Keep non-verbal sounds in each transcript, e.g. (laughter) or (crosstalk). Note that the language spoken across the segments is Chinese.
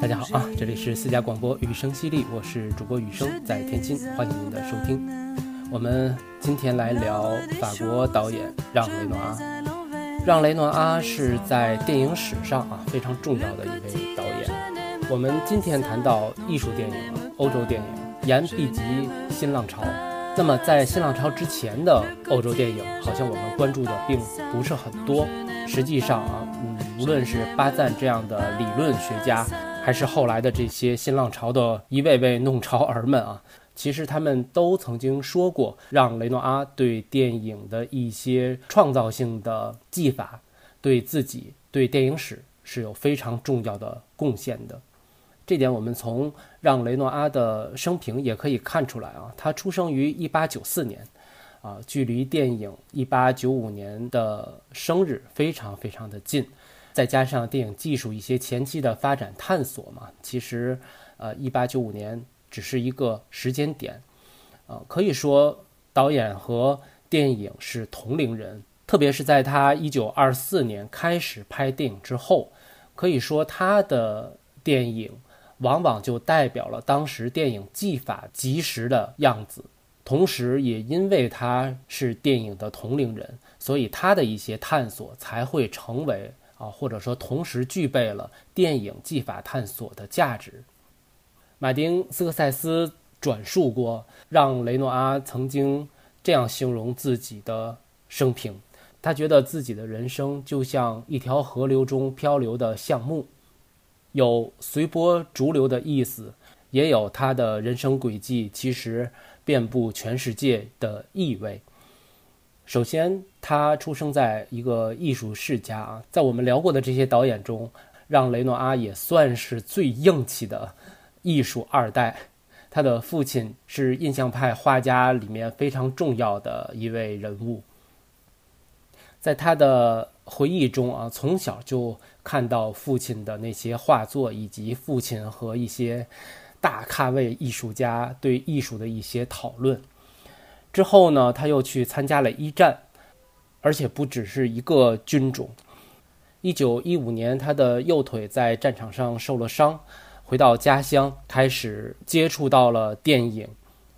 大家好啊，这里是私家广播雨声犀利，我是主播雨声，在天津，欢迎您的收听。我们今天来聊法国导演让·雷诺阿。让·雷诺阿是在电影史上啊非常重要的一位导演。我们今天谈到艺术电影、欧洲电影，言必及新浪潮。那么在新浪潮之前的欧洲电影，好像我们关注的并不是很多。实际上啊，嗯，无论是巴赞这样的理论学家，还是后来的这些新浪潮的一位位弄潮儿们啊。其实他们都曾经说过，让雷诺阿对电影的一些创造性的技法，对自己对电影史是有非常重要的贡献的。这点我们从让雷诺阿的生平也可以看出来啊。他出生于1894年，啊，距离电影1895年的生日非常非常的近，再加上电影技术一些前期的发展探索嘛，其实，呃，1895年。只是一个时间点，呃，可以说导演和电影是同龄人，特别是在他一九二四年开始拍电影之后，可以说他的电影往往就代表了当时电影技法及时的样子。同时，也因为他是电影的同龄人，所以他的一些探索才会成为啊，或者说同时具备了电影技法探索的价值。马丁斯科塞斯转述过，让雷诺阿曾经这样形容自己的生平：他觉得自己的人生就像一条河流中漂流的橡木，有随波逐流的意思，也有他的人生轨迹其实遍布全世界的意味。首先，他出生在一个艺术世家啊，在我们聊过的这些导演中，让雷诺阿也算是最硬气的。艺术二代，他的父亲是印象派画家里面非常重要的一位人物。在他的回忆中啊，从小就看到父亲的那些画作，以及父亲和一些大咖位艺术家对艺术的一些讨论。之后呢，他又去参加了一战，而且不只是一个军种。一九一五年，他的右腿在战场上受了伤。回到家乡，开始接触到了电影，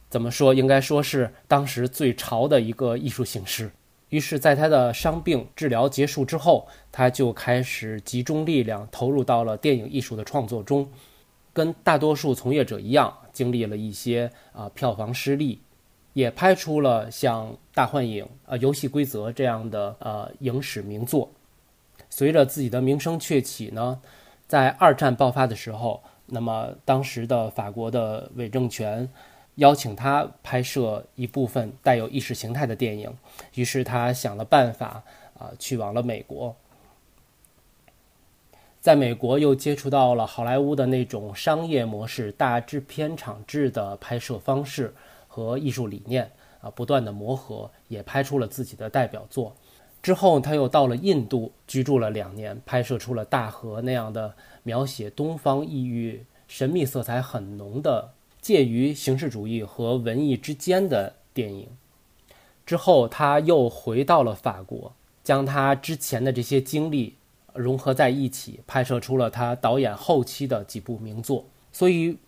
怎么说？应该说是当时最潮的一个艺术形式。于是，在他的伤病治疗结束之后，他就开始集中力量投入到了电影艺术的创作中。跟大多数从业者一样，经历了一些啊票房失利，也拍出了像《大幻影》啊《游戏规则》这样的呃影史名作。随着自己的名声鹊起呢，在二战爆发的时候。那么，当时的法国的伪政权邀请他拍摄一部分带有意识形态的电影，于是他想了办法，啊，去往了美国。在美国又接触到了好莱坞的那种商业模式、大制片厂制的拍摄方式和艺术理念，啊，不断的磨合，也拍出了自己的代表作。之后，他又到了印度居住了两年，拍摄出了《大河》那样的描写东方异域、神秘色彩很浓的介于形式主义和文艺之间的电影。之后，他又回到了法国，将他之前的这些经历融合在一起，拍摄出了他导演后期的几部名作。所以，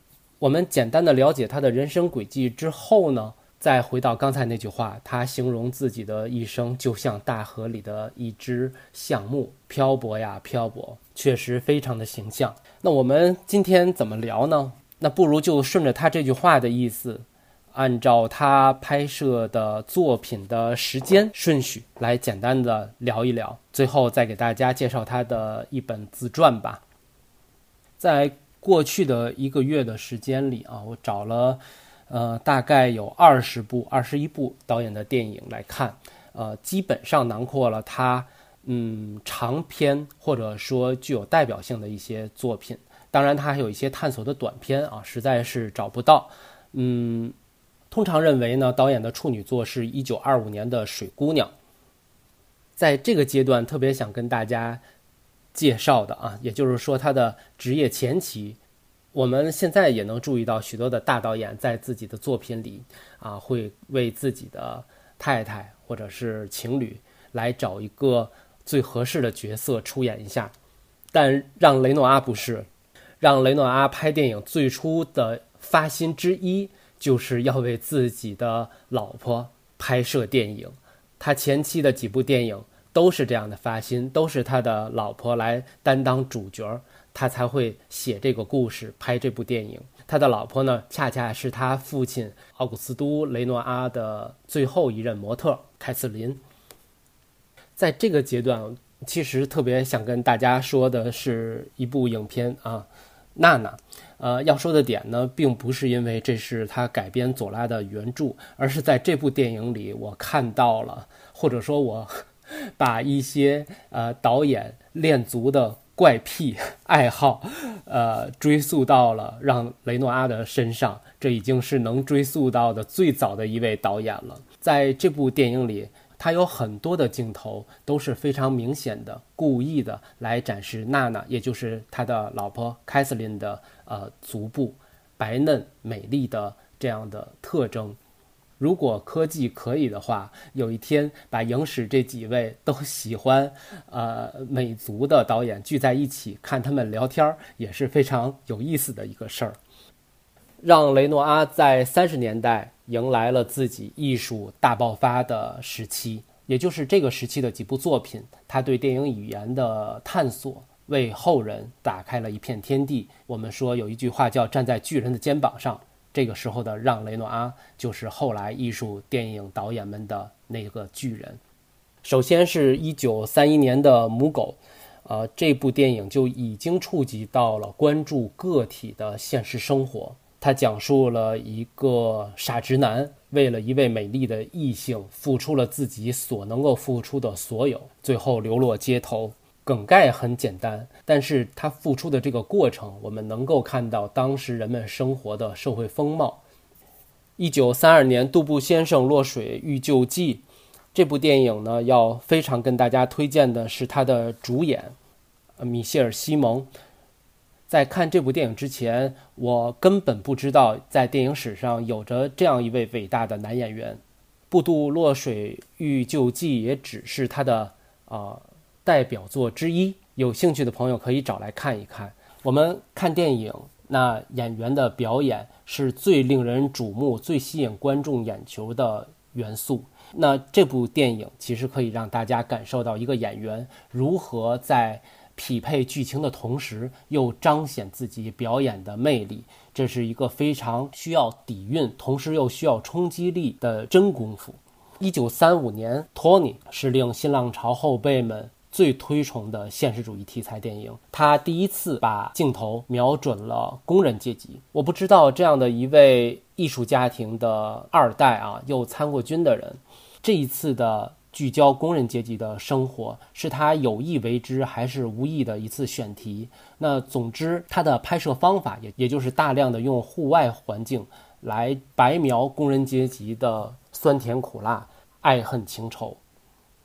我们简单的了解他的人生轨迹之后呢？再回到刚才那句话，他形容自己的一生就像大河里的一只橡木，漂泊呀漂泊，确实非常的形象。那我们今天怎么聊呢？那不如就顺着他这句话的意思，按照他拍摄的作品的时间顺序来简单的聊一聊，最后再给大家介绍他的一本自传吧。在过去的一个月的时间里啊，我找了。呃，大概有二十部、二十一部导演的电影来看，呃，基本上囊括了他嗯长篇或者说具有代表性的一些作品。当然，他还有一些探索的短片啊，实在是找不到。嗯，通常认为呢，导演的处女作是一九二五年的《水姑娘》。在这个阶段，特别想跟大家介绍的啊，也就是说他的职业前期。我们现在也能注意到许多的大导演在自己的作品里啊，会为自己的太太或者是情侣来找一个最合适的角色出演一下。但让雷诺阿不是，让雷诺阿拍电影最初的发心之一就是要为自己的老婆拍摄电影。他前期的几部电影都是这样的发心，都是他的老婆来担当主角，他才会写这个故事，拍这部电影。他的老婆呢，恰恰是他父亲奥古斯都·雷诺阿的最后一任模特凯瑟琳。在这个阶段，其实特别想跟大家说的是一部影片啊，《娜娜》。呃，要说的点呢，并不是因为这是他改编左拉的原著，而是在这部电影里，我看到了，或者说，我把一些呃导演练足的。怪癖爱好，(laughs) 呃，追溯到了让雷诺阿的身上，这已经是能追溯到的最早的一位导演了。在这部电影里，他有很多的镜头都是非常明显的、故意的来展示娜娜，也就是他的老婆凯瑟琳的呃足部白嫩美丽的这样的特征。如果科技可以的话，有一天把影史这几位都喜欢，呃，美足的导演聚在一起看他们聊天儿，也是非常有意思的一个事儿。让雷诺阿在三十年代迎来了自己艺术大爆发的时期，也就是这个时期的几部作品，他对电影语言的探索，为后人打开了一片天地。我们说有一句话叫“站在巨人的肩膀上”。这个时候的让·雷诺阿就是后来艺术电影导演们的那个巨人。首先是一九三一年的《母狗》，呃，这部电影就已经触及到了关注个体的现实生活。它讲述了一个傻直男为了一位美丽的异性，付出了自己所能够付出的所有，最后流落街头。梗概很简单，但是他付出的这个过程，我们能够看到当时人们生活的社会风貌。一九三二年，杜布先生落水遇救记这部电影呢，要非常跟大家推荐的是他的主演，米歇尔·西蒙。在看这部电影之前，我根本不知道在电影史上有着这样一位伟大的男演员。布杜落水遇救记也只是他的啊。代表作之一，有兴趣的朋友可以找来看一看。我们看电影，那演员的表演是最令人瞩目、最吸引观众眼球的元素。那这部电影其实可以让大家感受到一个演员如何在匹配剧情的同时，又彰显自己表演的魅力。这是一个非常需要底蕴，同时又需要冲击力的真功夫。一九三五年，托尼是令新浪潮后辈们。最推崇的现实主义题材电影，他第一次把镜头瞄准了工人阶级。我不知道这样的一位艺术家庭的二代啊，又参过军的人，这一次的聚焦工人阶级的生活，是他有意为之还是无意的一次选题？那总之，他的拍摄方法也也就是大量的用户外环境来白描工人阶级的酸甜苦辣、爱恨情仇。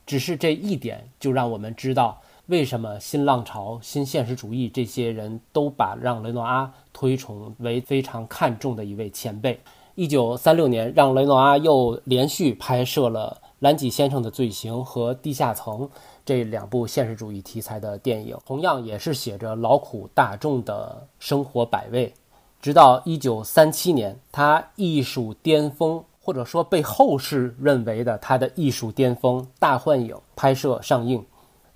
只是这一点，就让我们知道为什么新浪潮、新现实主义这些人都把让·雷诺阿推崇为非常看重的一位前辈。一九三六年，让·雷诺阿又连续拍摄了《兰吉先生的罪行》和《地下层》这两部现实主义题材的电影，同样也是写着劳苦大众的生活百味。直到一九三七年，他艺术巅峰。或者说被后世认为的他的艺术巅峰《大幻影》拍摄上映，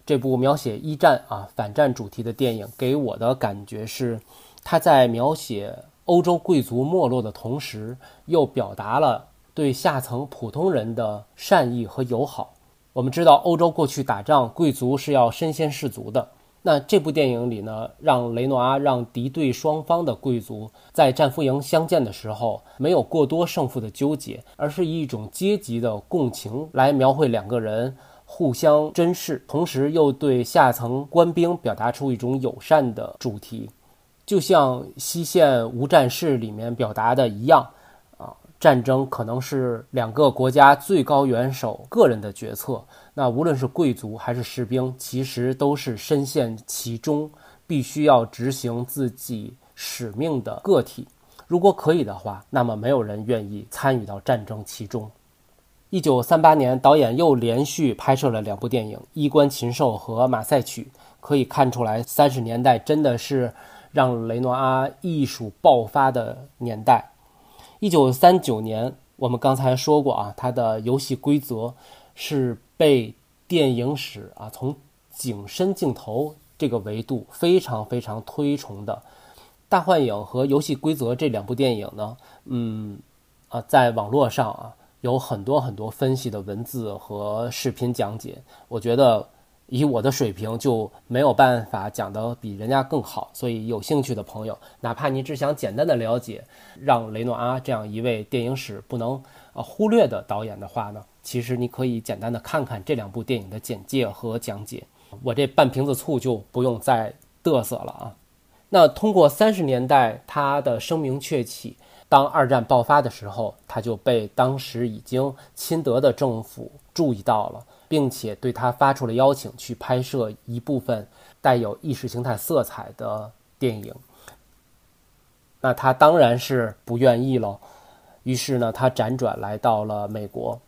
这部描写一战啊反战主题的电影给我的感觉是，他在描写欧洲贵族没落的同时，又表达了对下层普通人的善意和友好。我们知道，欧洲过去打仗，贵族是要身先士卒的。那这部电影里呢，让雷诺阿让敌对双方的贵族在战俘营相见的时候，没有过多胜负的纠结，而是以一种阶级的共情来描绘两个人互相珍视，同时又对下层官兵表达出一种友善的主题，就像西线无战事里面表达的一样。啊战争可能是两个国家最高元首个人的决策，那无论是贵族还是士兵，其实都是深陷其中，必须要执行自己使命的个体。如果可以的话，那么没有人愿意参与到战争其中。一九三八年，导演又连续拍摄了两部电影《衣冠禽兽》和《马赛曲》，可以看出来，三十年代真的是让雷诺阿艺术爆发的年代。一九三九年，我们刚才说过啊，他的游戏规则是被电影史啊从景深镜头这个维度非常非常推崇的。大幻影和游戏规则这两部电影呢，嗯，啊，在网络上啊有很多很多分析的文字和视频讲解。我觉得以我的水平就没有办法讲得比人家更好。所以有兴趣的朋友，哪怕你只想简单的了解让雷诺阿这样一位电影史不能啊忽略的导演的话呢，其实你可以简单的看看这两部电影的简介和讲解。我这半瓶子醋就不用再嘚瑟了啊。那通过三十年代他的声名鹊起，当二战爆发的时候，他就被当时已经亲德的政府注意到了，并且对他发出了邀请，去拍摄一部分带有意识形态色彩的电影。那他当然是不愿意喽，于是呢，他辗转来到了美国。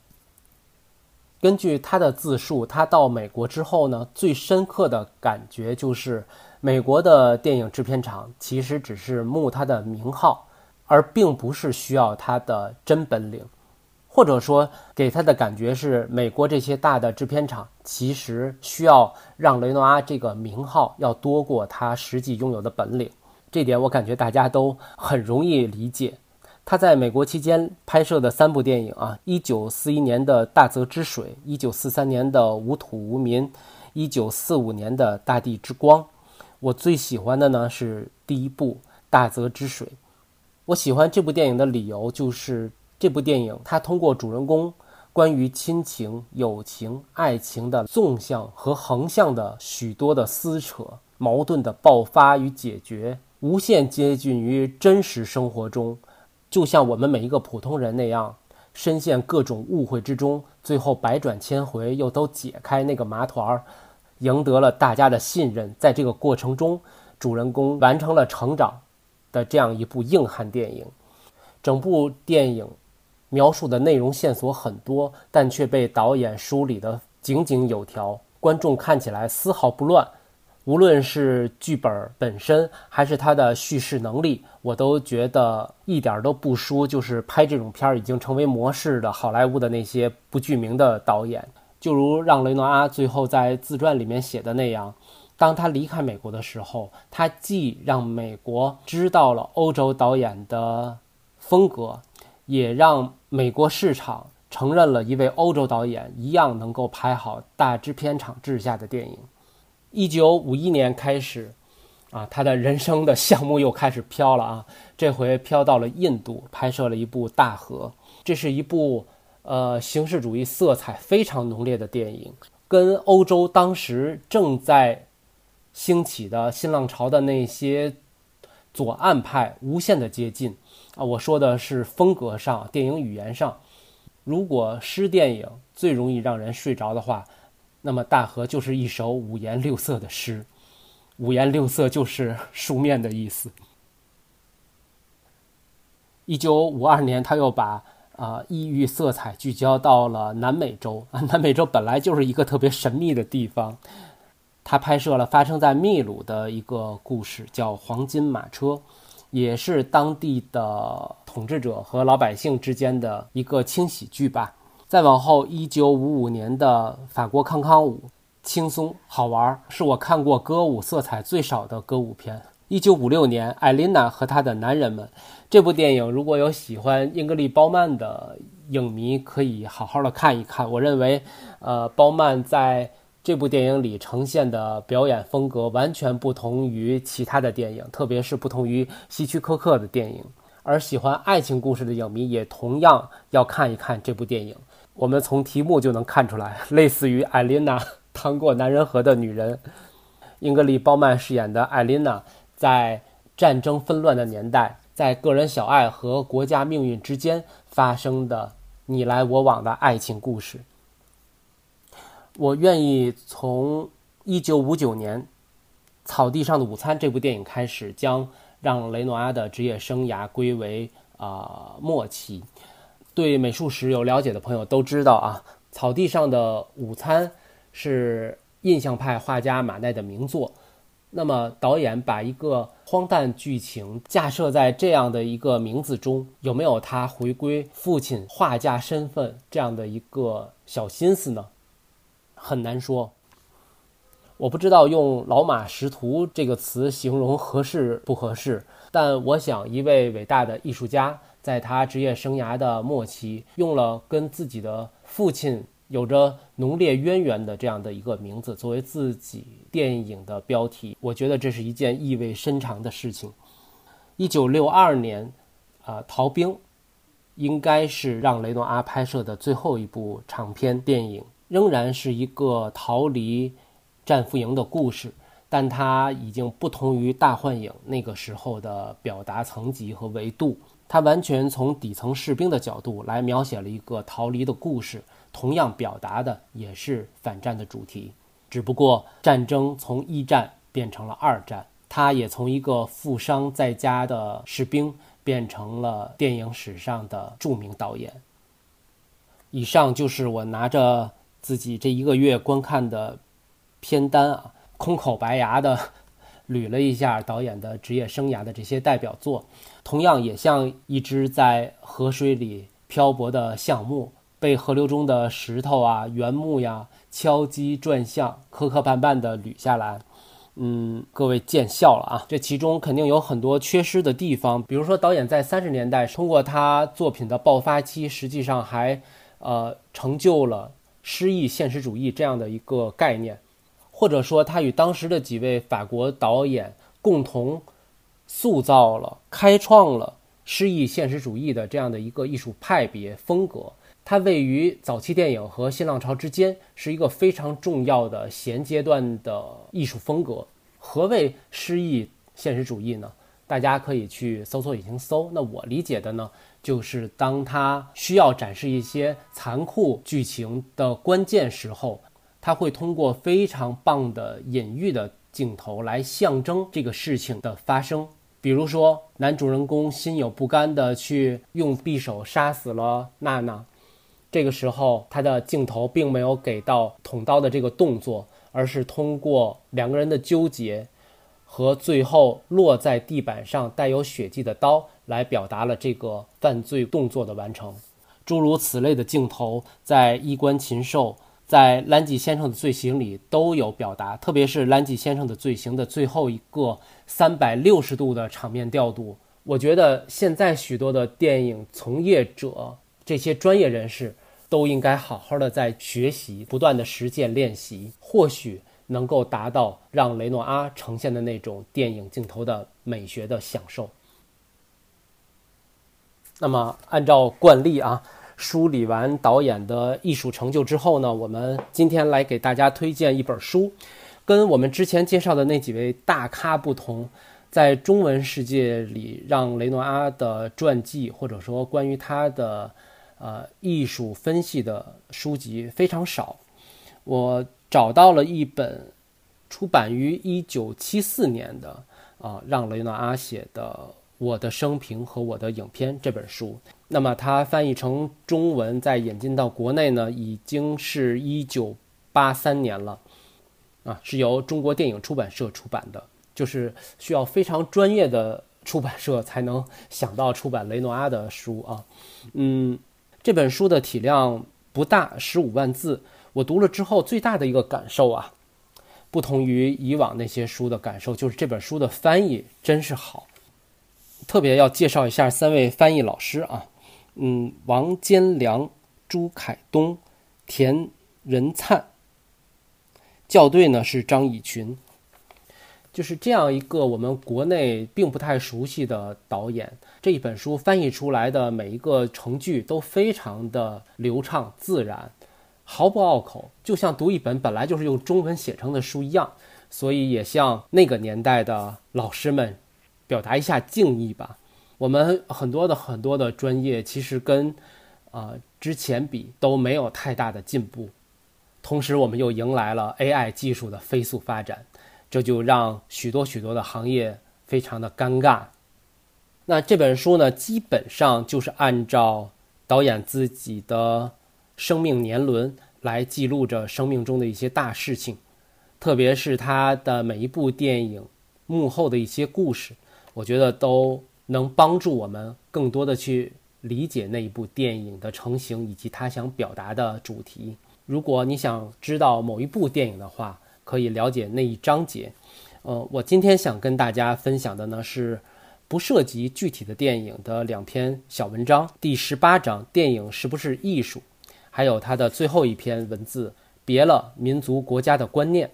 根据他的自述，他到美国之后呢，最深刻的感觉就是。美国的电影制片厂其实只是慕他的名号，而并不是需要他的真本领，或者说给他的感觉是，美国这些大的制片厂其实需要让雷诺阿这个名号要多过他实际拥有的本领。这点我感觉大家都很容易理解。他在美国期间拍摄的三部电影啊，一九四一年的《大泽之水》，一九四三年的《无土无民》，一九四五年的《大地之光》。我最喜欢的呢是第一部《大泽之水》。我喜欢这部电影的理由就是，这部电影它通过主人公关于亲情、友情、爱情的纵向和横向的许多的撕扯、矛盾的爆发与解决，无限接近于真实生活中，就像我们每一个普通人那样，深陷各种误会之中，最后百转千回又都解开那个麻团儿。赢得了大家的信任，在这个过程中，主人公完成了成长的这样一部硬汉电影。整部电影描述的内容线索很多，但却被导演梳理得井井有条，观众看起来丝毫不乱。无论是剧本本身，还是他的叙事能力，我都觉得一点都不输。就是拍这种片儿已经成为模式的好莱坞的那些不具名的导演。就如让雷诺阿最后在自传里面写的那样，当他离开美国的时候，他既让美国知道了欧洲导演的风格，也让美国市场承认了一位欧洲导演一样能够拍好大制片厂制下的电影。一九五一年开始，啊，他的人生的项目又开始飘了啊，这回飘到了印度，拍摄了一部《大河》，这是一部。呃，形式主义色彩非常浓烈的电影，跟欧洲当时正在兴起的新浪潮的那些左岸派无限的接近啊！我说的是风格上、电影语言上。如果诗电影最容易让人睡着的话，那么《大河》就是一首五颜六色的诗。五颜六色就是书面的意思。一九五二年，他又把。啊，异域色彩聚焦到了南美洲啊，南美洲本来就是一个特别神秘的地方。他拍摄了发生在秘鲁的一个故事，叫《黄金马车》，也是当地的统治者和老百姓之间的一个轻喜剧吧。再往后，一九五五年的法国康康舞，轻松好玩，是我看过歌舞色彩最少的歌舞片。一九五六年，艾琳娜和她的男人们。这部电影如果有喜欢英格丽·褒曼的影迷，可以好好的看一看。我认为，呃，褒曼在这部电影里呈现的表演风格完全不同于其他的电影，特别是不同于希区柯克的电影。而喜欢爱情故事的影迷也同样要看一看这部电影。我们从题目就能看出来，类似于艾琳娜趟过男人河的女人。英格丽·褒曼饰演的艾琳娜，在战争纷乱的年代。在个人小爱和国家命运之间发生的你来我往的爱情故事，我愿意从一九五九年《草地上的午餐》这部电影开始，将让雷诺阿的职业生涯归为啊末期。对美术史有了解的朋友都知道啊，《草地上的午餐》是印象派画家马奈的名作。那么，导演把一个荒诞剧情架设在这样的一个名字中，有没有他回归父亲画家身份这样的一个小心思呢？很难说。我不知道用“老马识途”这个词形容合适不合适，但我想，一位伟大的艺术家在他职业生涯的末期，用了跟自己的父亲。有着浓烈渊源的这样的一个名字作为自己电影的标题，我觉得这是一件意味深长的事情。一九六二年，啊，《逃兵》应该是让雷诺阿拍摄的最后一部长片电影，仍然是一个逃离战俘营的故事，但它已经不同于《大幻影》那个时候的表达层级和维度，它完全从底层士兵的角度来描写了一个逃离的故事。同样表达的也是反战的主题，只不过战争从一战变成了二战，他也从一个负伤在家的士兵变成了电影史上的著名导演。以上就是我拿着自己这一个月观看的片单啊，空口白牙的 (laughs) 捋了一下导演的职业生涯的这些代表作，同样也像一只在河水里漂泊的橡木。被河流中的石头啊、原木呀敲击转向，磕磕绊绊地捋下来。嗯，各位见笑了啊！这其中肯定有很多缺失的地方，比如说导演在三十年代通过他作品的爆发期，实际上还呃成就了诗意现实主义这样的一个概念，或者说他与当时的几位法国导演共同塑造了、开创了诗意现实主义的这样的一个艺术派别风格。它位于早期电影和新浪潮之间，是一个非常重要的衔阶段的艺术风格。何谓诗意现实主义呢？大家可以去搜索引擎搜。那我理解的呢，就是当他需要展示一些残酷剧情的关键时候，它会通过非常棒的隐喻的镜头来象征这个事情的发生。比如说，男主人公心有不甘的去用匕首杀死了娜娜。这个时候，他的镜头并没有给到捅刀的这个动作，而是通过两个人的纠结和最后落在地板上带有血迹的刀来表达了这个犯罪动作的完成。诸如此类的镜头，在《衣冠禽兽》在兰吉先生的罪行里都有表达，特别是兰吉先生的罪行的最后一个三百六十度的场面调度。我觉得现在许多的电影从业者，这些专业人士。都应该好好的在学习，不断的实践练习，或许能够达到让雷诺阿呈现的那种电影镜头的美学的享受。那么，按照惯例啊，梳理完导演的艺术成就之后呢，我们今天来给大家推荐一本书，跟我们之前介绍的那几位大咖不同，在中文世界里，让雷诺阿的传记或者说关于他的。呃，艺术分析的书籍非常少，我找到了一本出版于一九七四年的啊，让雷诺阿写的《我的生平和我的影片》这本书。那么它翻译成中文再引进到国内呢，已经是一九八三年了，啊，是由中国电影出版社出版的，就是需要非常专业的出版社才能想到出版雷诺阿的书啊，嗯。这本书的体量不大，十五万字。我读了之后，最大的一个感受啊，不同于以往那些书的感受，就是这本书的翻译真是好。特别要介绍一下三位翻译老师啊，嗯，王坚良、朱凯东、田仁灿。校对呢是张以群。就是这样一个我们国内并不太熟悉的导演，这一本书翻译出来的每一个成句都非常的流畅自然，毫不拗口，就像读一本本来就是用中文写成的书一样。所以也向那个年代的老师们表达一下敬意吧。我们很多的很多的专业其实跟啊之前比都没有太大的进步，同时我们又迎来了 AI 技术的飞速发展。这就让许多许多的行业非常的尴尬。那这本书呢，基本上就是按照导演自己的生命年轮来记录着生命中的一些大事情，特别是他的每一部电影幕后的一些故事，我觉得都能帮助我们更多的去理解那一部电影的成型以及他想表达的主题。如果你想知道某一部电影的话，可以了解那一章节。呃，我今天想跟大家分享的呢是。不涉及具体的电影的两篇小文章，第十八章“电影是不是艺术”，还有它的最后一篇文字“别了民族国家的观念”。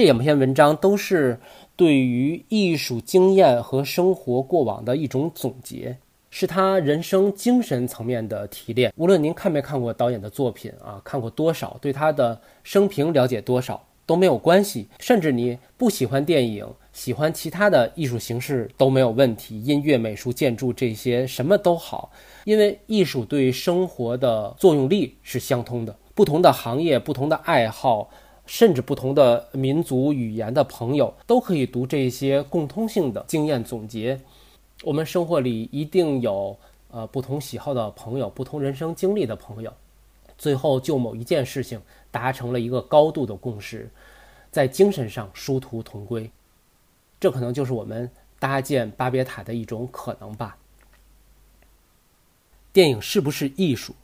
这两篇文章都是对于艺术经验和生活过往的一种总结，是他人生精神层面的提炼。无论您看没看过导演的作品啊，看过多少，对他的生平了解多少都没有关系，甚至你不喜欢电影。喜欢其他的艺术形式都没有问题，音乐、美术、建筑这些什么都好，因为艺术对生活的作用力是相通的。不同的行业、不同的爱好，甚至不同的民族语言的朋友，都可以读这些共通性的经验总结。我们生活里一定有呃不同喜好的朋友，不同人生经历的朋友，最后就某一件事情达成了一个高度的共识，在精神上殊途同归。这可能就是我们搭建巴别塔的一种可能吧。电影是不是艺术？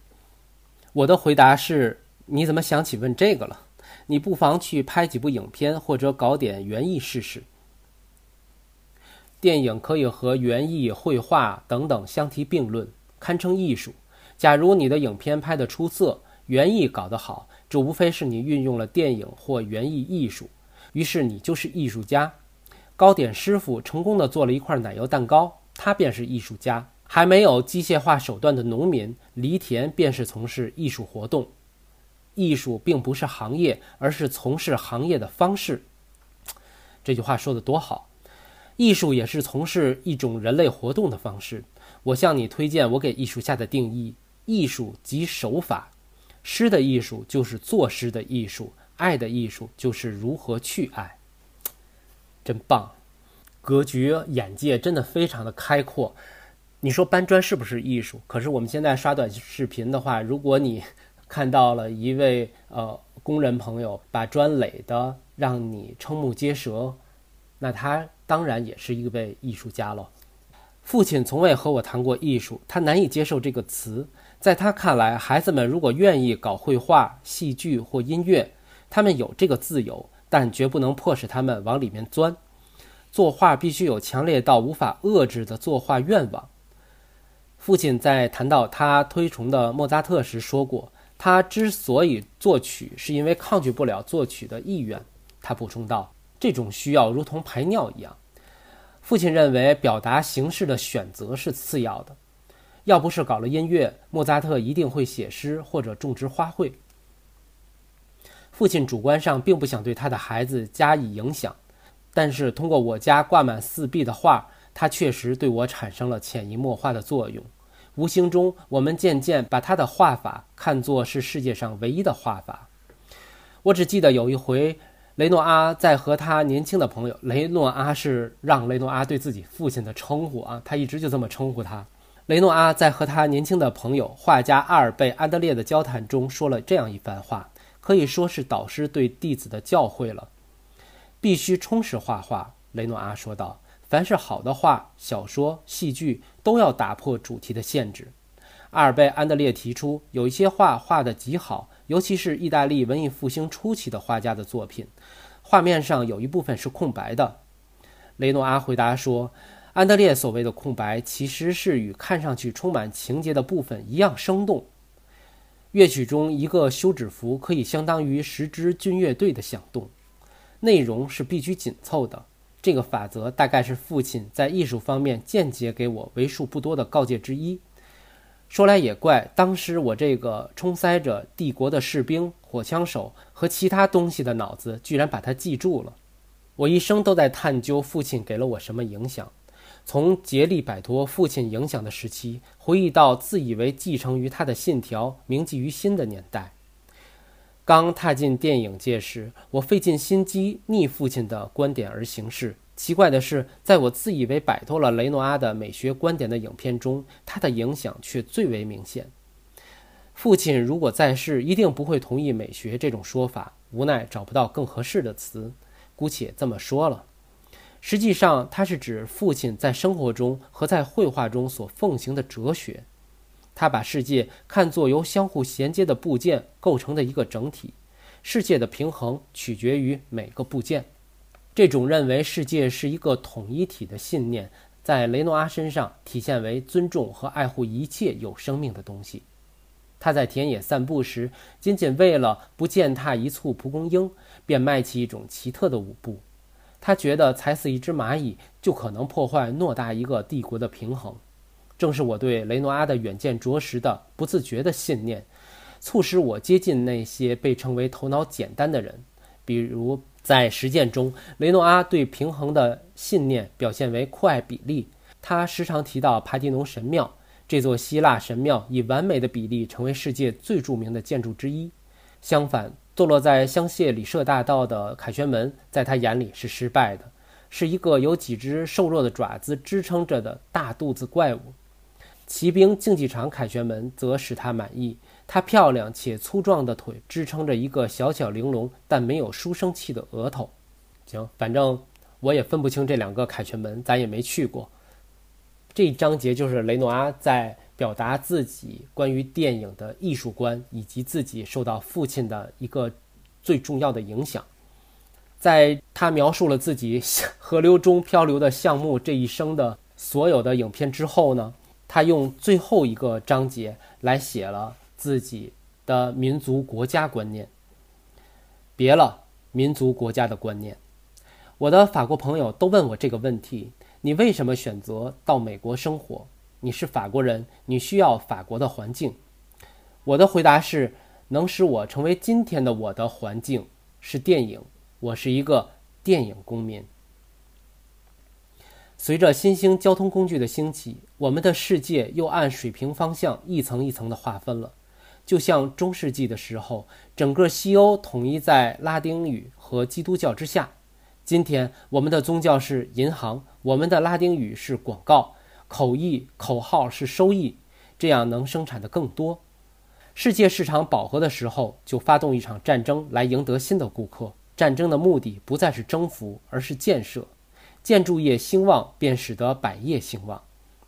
我的回答是：你怎么想起问这个了？你不妨去拍几部影片，或者搞点园艺试试。电影可以和园艺、绘画等等相提并论，堪称艺术。假如你的影片拍得出色，园艺搞得好，这无非是你运用了电影或园艺艺术，于是你就是艺术家。糕点师傅成功的做了一块奶油蛋糕，他便是艺术家。还没有机械化手段的农民犁田，便是从事艺术活动。艺术并不是行业，而是从事行业的方式。这句话说的多好！艺术也是从事一种人类活动的方式。我向你推荐我给艺术下的定义：艺术即手法。诗的艺术就是作诗的艺术，爱的艺术就是如何去爱。真棒，格局眼界真的非常的开阔。你说搬砖是不是艺术？可是我们现在刷短视频的话，如果你看到了一位呃工人朋友把砖垒的让你瞠目结舌，那他当然也是一位艺术家了。父亲从未和我谈过艺术，他难以接受这个词。在他看来，孩子们如果愿意搞绘画、戏剧或音乐，他们有这个自由。但绝不能迫使他们往里面钻。作画必须有强烈到无法遏制的作画愿望。父亲在谈到他推崇的莫扎特时说过，他之所以作曲，是因为抗拒不了作曲的意愿。他补充道：“这种需要如同排尿一样。”父亲认为表达形式的选择是次要的。要不是搞了音乐，莫扎特一定会写诗或者种植花卉。父亲主观上并不想对他的孩子加以影响，但是通过我家挂满四壁的画，他确实对我产生了潜移默化的作用。无形中，我们渐渐把他的画法看作是世界上唯一的画法。我只记得有一回，雷诺阿在和他年轻的朋友，雷诺阿是让雷诺阿对自己父亲的称呼啊，他一直就这么称呼他。雷诺阿在和他年轻的朋友画家阿尔贝·安德烈的交谈中说了这样一番话。可以说是导师对弟子的教诲了。必须充实画画，雷诺阿说道。凡是好的画、小说、戏剧，都要打破主题的限制。阿尔贝·安德烈提出，有一些画画得极好，尤其是意大利文艺复兴初期的画家的作品，画面上有一部分是空白的。雷诺阿回答说，安德烈所谓的空白，其实是与看上去充满情节的部分一样生动。乐曲中一个休止符可以相当于十支军乐队的响动，内容是必须紧凑的。这个法则大概是父亲在艺术方面间接给我为数不多的告诫之一。说来也怪，当时我这个充塞着帝国的士兵、火枪手和其他东西的脑子，居然把它记住了。我一生都在探究父亲给了我什么影响。从竭力摆脱父亲影响的时期，回忆到自以为继承于他的信条铭记于心的年代。刚踏进电影界时，我费尽心机逆父亲的观点而行事，奇怪的是，在我自以为摆脱了雷诺阿的美学观点的影片中，他的影响却最为明显。父亲如果在世，一定不会同意美学这种说法，无奈找不到更合适的词，姑且这么说了。实际上，它是指父亲在生活中和在绘画中所奉行的哲学。他把世界看作由相互衔接的部件构成的一个整体，世界的平衡取决于每个部件。这种认为世界是一个统一体的信念，在雷诺阿身上体现为尊重和爱护一切有生命的东西。他在田野散步时，仅仅为了不践踏一簇蒲公英，便迈起一种奇特的舞步。他觉得踩死一只蚂蚁就可能破坏偌大一个帝国的平衡。正是我对雷诺阿的远见卓识的不自觉的信念，促使我接近那些被称为头脑简单的人，比如。在实践中，雷诺阿对平衡的信念表现为酷爱比例。他时常提到帕蒂农神庙，这座希腊神庙以完美的比例成为世界最著名的建筑之一。相反，坐落在香榭里舍大道的凯旋门，在他眼里是失败的，是一个由几只瘦弱的爪子支撑着的大肚子怪物。骑兵竞技场凯旋门则使他满意。他漂亮且粗壮的腿支撑着一个小巧玲珑但没有书生气的额头。行，反正我也分不清这两个凯旋门，咱也没去过。这一章节就是雷诺阿在表达自己关于电影的艺术观，以及自己受到父亲的一个最重要的影响。在他描述了自己 (laughs) 河流中漂流的项目这一生的所有的影片之后呢，他用最后一个章节来写了。自己的民族国家观念，别了，民族国家的观念。我的法国朋友都问我这个问题：你为什么选择到美国生活？你是法国人，你需要法国的环境。我的回答是：能使我成为今天的我的环境是电影。我是一个电影公民。随着新兴交通工具的兴起，我们的世界又按水平方向一层一层的划分了。就像中世纪的时候，整个西欧统一在拉丁语和基督教之下。今天，我们的宗教是银行，我们的拉丁语是广告，口译口号是收益，这样能生产的更多。世界市场饱和的时候，就发动一场战争来赢得新的顾客。战争的目的不再是征服，而是建设。建筑业兴旺，便使得百业兴旺。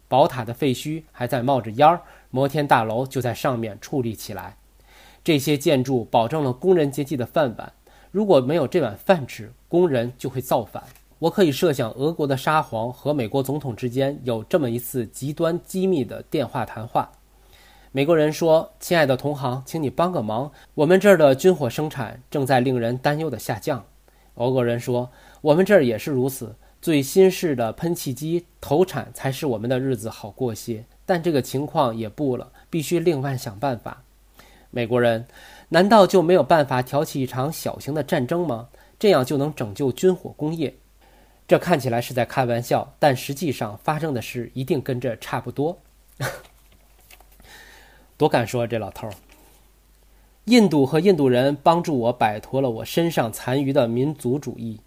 宝塔的废墟还在冒着烟儿。摩天大楼就在上面矗立起来，这些建筑保证了工人阶级的饭碗。如果没有这碗饭吃，工人就会造反。我可以设想，俄国的沙皇和美国总统之间有这么一次极端机密的电话谈话。美国人说：“亲爱的同行，请你帮个忙，我们这儿的军火生产正在令人担忧的下降。”俄国人说：“我们这儿也是如此，最新式的喷气机投产才使我们的日子好过些。”但这个情况也不了，必须另外想办法。美国人难道就没有办法挑起一场小型的战争吗？这样就能拯救军火工业？这看起来是在开玩笑，但实际上发生的事一定跟这差不多。(laughs) 多敢说这老头儿！印度和印度人帮助我摆脱了我身上残余的民族主义。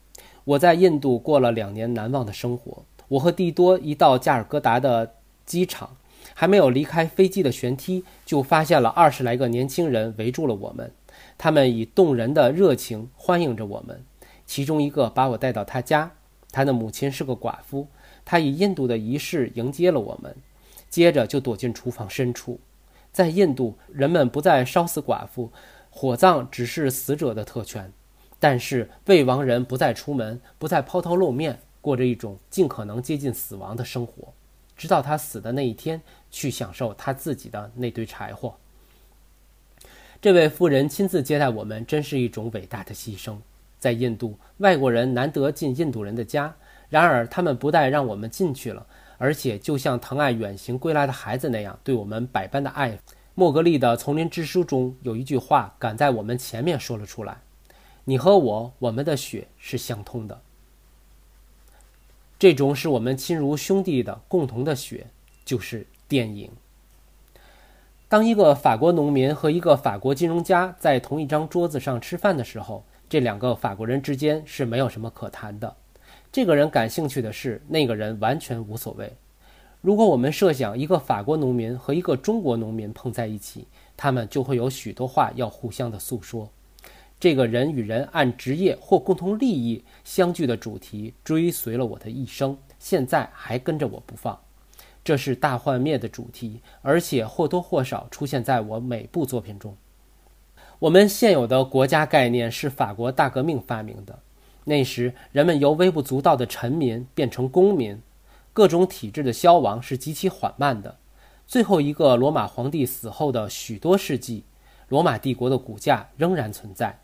我在印度过了两年难忘的生活。我和蒂多一到加尔各答的机场。还没有离开飞机的舷梯，就发现了二十来个年轻人围住了我们。他们以动人的热情欢迎着我们。其中一个把我带到他家，他的母亲是个寡妇，他以印度的仪式迎接了我们，接着就躲进厨房深处。在印度，人们不再烧死寡妇，火葬只是死者的特权。但是未亡人不再出门，不再抛头露面，过着一种尽可能接近死亡的生活。直到他死的那一天，去享受他自己的那堆柴火。这位夫人亲自接待我们，真是一种伟大的牺牲。在印度，外国人难得进印度人的家，然而他们不但让我们进去了，而且就像疼爱远行归来的孩子那样，对我们百般的爱。莫格利的《丛林之书》中有一句话，赶在我们前面说了出来：“你和我，我们的血是相通的。”这种使我们亲如兄弟的共同的血，就是电影。当一个法国农民和一个法国金融家在同一张桌子上吃饭的时候，这两个法国人之间是没有什么可谈的。这个人感兴趣的事，那个人完全无所谓。如果我们设想一个法国农民和一个中国农民碰在一起，他们就会有许多话要互相的诉说。这个人与人按职业或共同利益相聚的主题追随了我的一生，现在还跟着我不放。这是大幻灭的主题，而且或多或少出现在我每部作品中。我们现有的国家概念是法国大革命发明的，那时人们由微不足道的臣民变成公民，各种体制的消亡是极其缓慢的。最后一个罗马皇帝死后的许多世纪，罗马帝国的骨架仍然存在。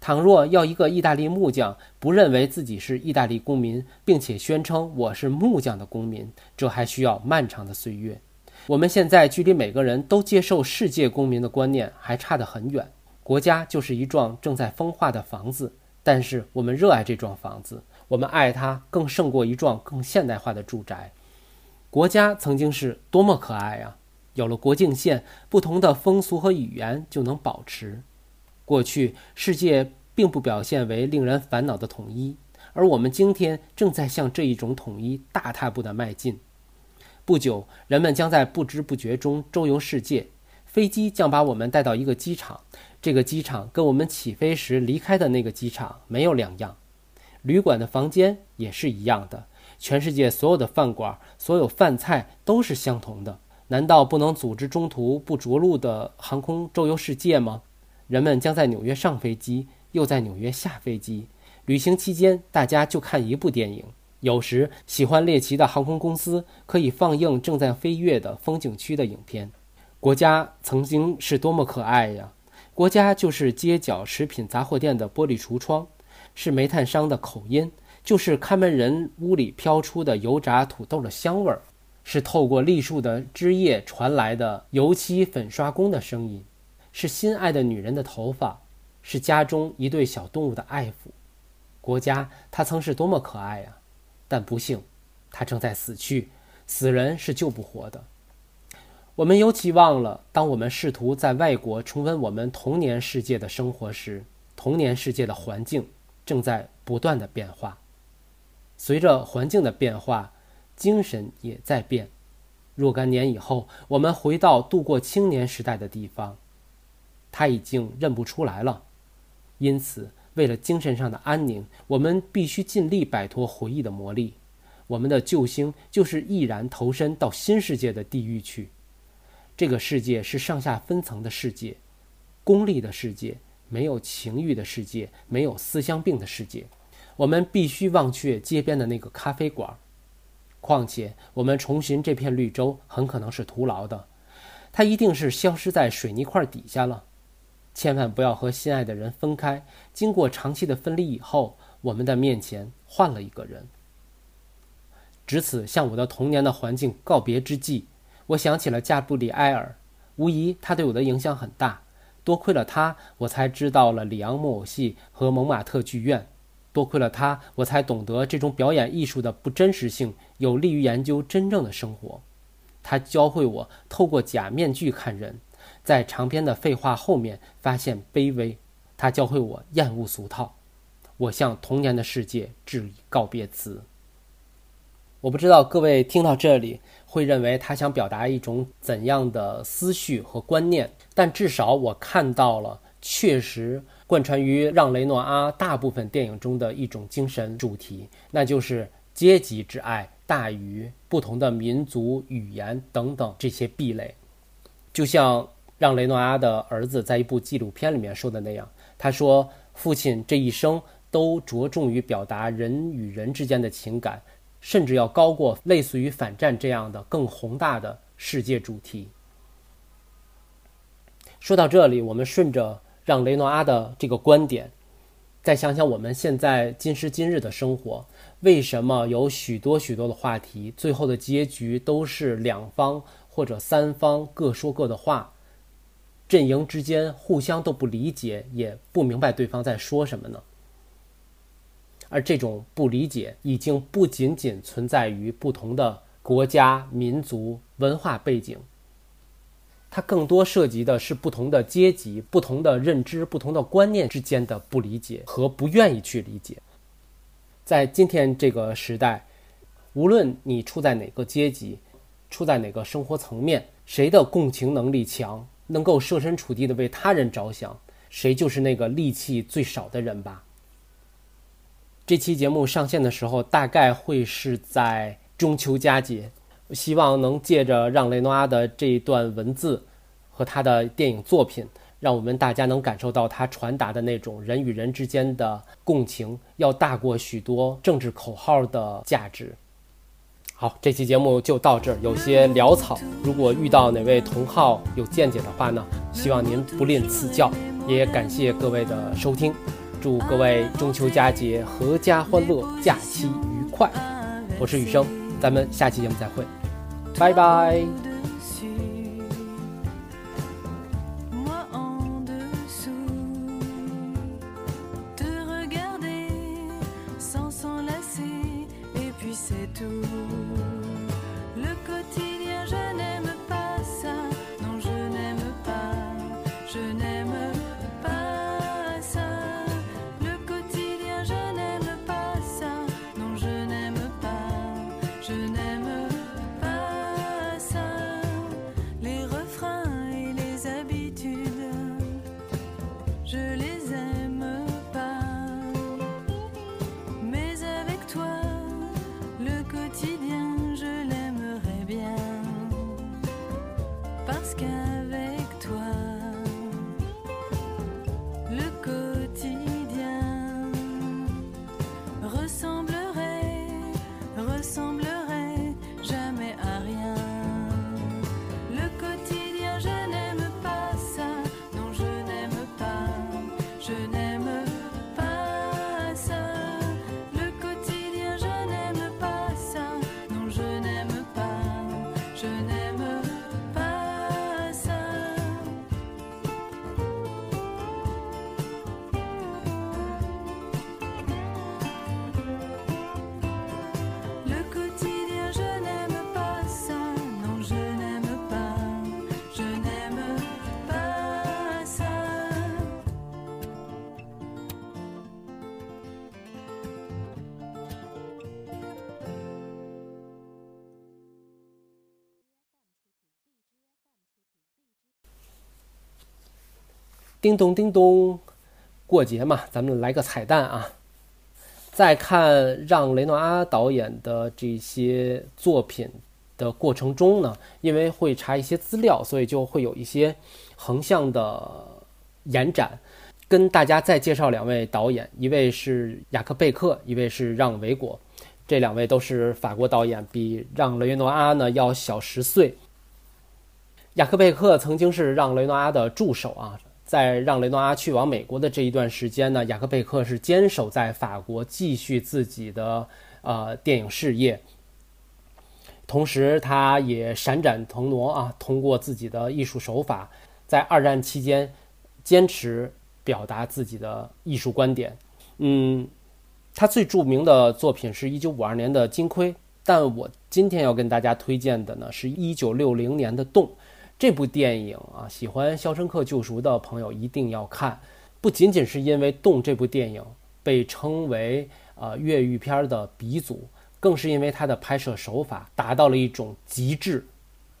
倘若要一个意大利木匠不认为自己是意大利公民，并且宣称我是木匠的公民，这还需要漫长的岁月。我们现在距离每个人都接受世界公民的观念还差得很远。国家就是一幢正在风化的房子，但是我们热爱这幢房子，我们爱它更胜过一幢更现代化的住宅。国家曾经是多么可爱呀！有了国境线，不同的风俗和语言就能保持。过去，世界并不表现为令人烦恼的统一，而我们今天正在向这一种统一大踏步地迈进。不久，人们将在不知不觉中周游世界，飞机将把我们带到一个机场，这个机场跟我们起飞时离开的那个机场没有两样，旅馆的房间也是一样的，全世界所有的饭馆、所有饭菜都是相同的。难道不能组织中途不着陆的航空周游世界吗？人们将在纽约上飞机，又在纽约下飞机。旅行期间，大家就看一部电影。有时，喜欢猎奇的航空公司可以放映正在飞越的风景区的影片。国家曾经是多么可爱呀！国家就是街角食品杂货店的玻璃橱窗，是煤炭商的口音，就是看门人屋里飘出的油炸土豆的香味儿，是透过栗树的枝叶传来的油漆粉刷工的声音。是心爱的女人的头发，是家中一对小动物的爱抚。国家，它曾是多么可爱呀！但不幸，它正在死去。死人是救不活的。我们尤其忘了，当我们试图在外国重温我们童年世界的生活时，童年世界的环境正在不断的变化。随着环境的变化，精神也在变。若干年以后，我们回到度过青年时代的地方。他已经认不出来了，因此，为了精神上的安宁，我们必须尽力摆脱回忆的魔力。我们的救星就是毅然投身到新世界的地狱去。这个世界是上下分层的世界，功利的世界，没有情欲的世界，没有思乡病的世界。我们必须忘却街边的那个咖啡馆。况且，我们重寻这片绿洲很可能是徒劳的，它一定是消失在水泥块底下了。千万不要和心爱的人分开。经过长期的分离以后，我们的面前换了一个人。值此向我的童年的环境告别之际，我想起了加布里埃尔。无疑，他对我的影响很大。多亏了他，我才知道了里昂木偶戏和蒙马特剧院。多亏了他，我才懂得这种表演艺术的不真实性，有利于研究真正的生活。他教会我透过假面具看人。在长篇的废话后面发现卑微，他教会我厌恶俗套，我向童年的世界致以告别词。我不知道各位听到这里会认为他想表达一种怎样的思绪和观念，但至少我看到了确实贯穿于让雷诺阿大部分电影中的一种精神主题，那就是阶级之爱大于不同的民族语言等等这些壁垒，就像。让雷诺阿的儿子在一部纪录片里面说的那样，他说：“父亲这一生都着重于表达人与人之间的情感，甚至要高过类似于反战这样的更宏大的世界主题。”说到这里，我们顺着让雷诺阿的这个观点，再想想我们现在今时今日的生活，为什么有许多许多的话题，最后的结局都是两方或者三方各说各的话？阵营之间互相都不理解，也不明白对方在说什么呢。而这种不理解已经不仅仅存在于不同的国家、民族、文化背景，它更多涉及的是不同的阶级、不同的认知、不同的观念之间的不理解和不愿意去理解。在今天这个时代，无论你处在哪个阶级，处在哪个生活层面，谁的共情能力强，能够设身处地的为他人着想，谁就是那个戾气最少的人吧。这期节目上线的时候，大概会是在中秋佳节。希望能借着让雷诺阿的这一段文字和他的电影作品，让我们大家能感受到他传达的那种人与人之间的共情，要大过许多政治口号的价值。好，这期节目就到这儿，有些潦草。如果遇到哪位同好有见解的话呢，希望您不吝赐教。也感谢各位的收听，祝各位中秋佳节阖家欢乐，假期愉快。我是雨生，咱们下期节目再会。拜拜。叮咚叮咚，过节嘛，咱们来个彩蛋啊！在看让雷诺阿导演的这些作品的过程中呢，因为会查一些资料，所以就会有一些横向的延展。跟大家再介绍两位导演，一位是雅克贝克，一位是让维果，这两位都是法国导演，比让雷诺阿呢要小十岁。雅克贝克曾经是让雷诺阿的助手啊。在让雷诺阿去往美国的这一段时间呢，雅克贝克是坚守在法国，继续自己的呃电影事业。同时，他也闪展腾挪啊，通过自己的艺术手法，在二战期间坚持表达自己的艺术观点。嗯，他最著名的作品是一九五二年的《金盔》，但我今天要跟大家推荐的呢，是一九六零年的《洞》。这部电影啊，喜欢《肖申克救赎》的朋友一定要看，不仅仅是因为《洞》这部电影被称为呃越狱片的鼻祖，更是因为它的拍摄手法达到了一种极致。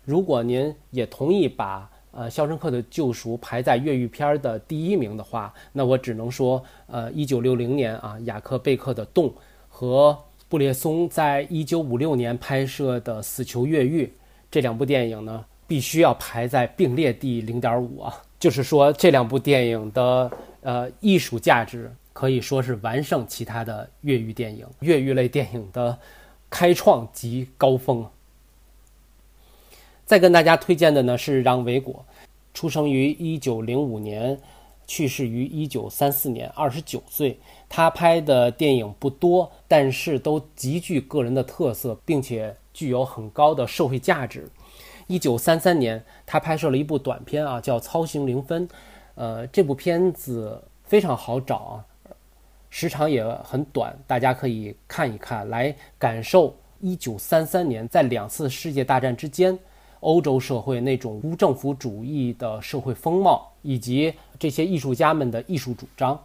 如果您也同意把呃《肖申克的救赎》排在越狱片的第一名的话，那我只能说，呃，一九六零年啊，雅克贝克的《洞》和布列松在一九五六年拍摄的《死囚越狱》这两部电影呢。必须要排在并列第零点五啊，就是说这两部电影的呃艺术价值可以说是完胜其他的越狱电影，越狱类电影的开创及高峰。再跟大家推荐的呢是让维果，出生于一九零五年，去世于一九三四年，二十九岁。他拍的电影不多，但是都极具个人的特色，并且具有很高的社会价值。一九三三年，他拍摄了一部短片啊，叫《操行零分》。呃，这部片子非常好找啊，时长也很短，大家可以看一看，来感受一九三三年在两次世界大战之间，欧洲社会那种无政府主义的社会风貌，以及这些艺术家们的艺术主张。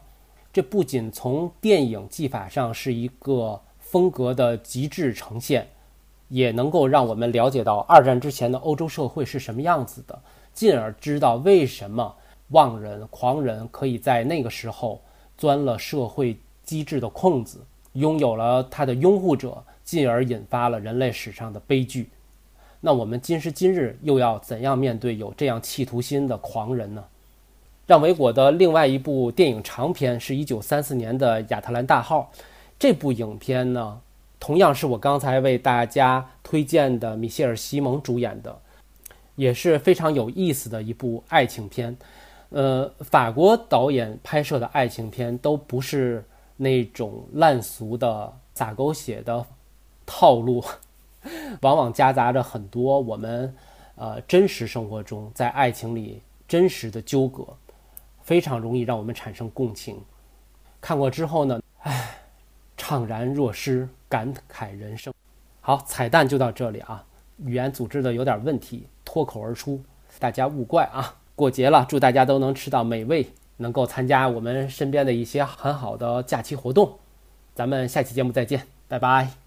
这不仅从电影技法上是一个风格的极致呈现，也能够让我们了解到二战之前的欧洲社会是什么样子的，进而知道为什么妄人、狂人可以在那个时候钻了社会机制的空子，拥有了他的拥护者，进而引发了人类史上的悲剧。那我们今时今日又要怎样面对有这样企图心的狂人呢？让维果的另外一部电影长片是一九三四年的《亚特兰大号》。这部影片呢，同样是我刚才为大家推荐的米歇尔·西蒙主演的，也是非常有意思的一部爱情片。呃，法国导演拍摄的爱情片都不是那种烂俗的撒狗血的套路。(laughs) 往往夹杂着很多我们，呃，真实生活中在爱情里真实的纠葛，非常容易让我们产生共情。看过之后呢，唉，怅然若失，感慨人生。好，彩蛋就到这里啊，语言组织的有点问题，脱口而出，大家勿怪啊。过节了，祝大家都能吃到美味，能够参加我们身边的一些很好的假期活动。咱们下期节目再见，拜拜。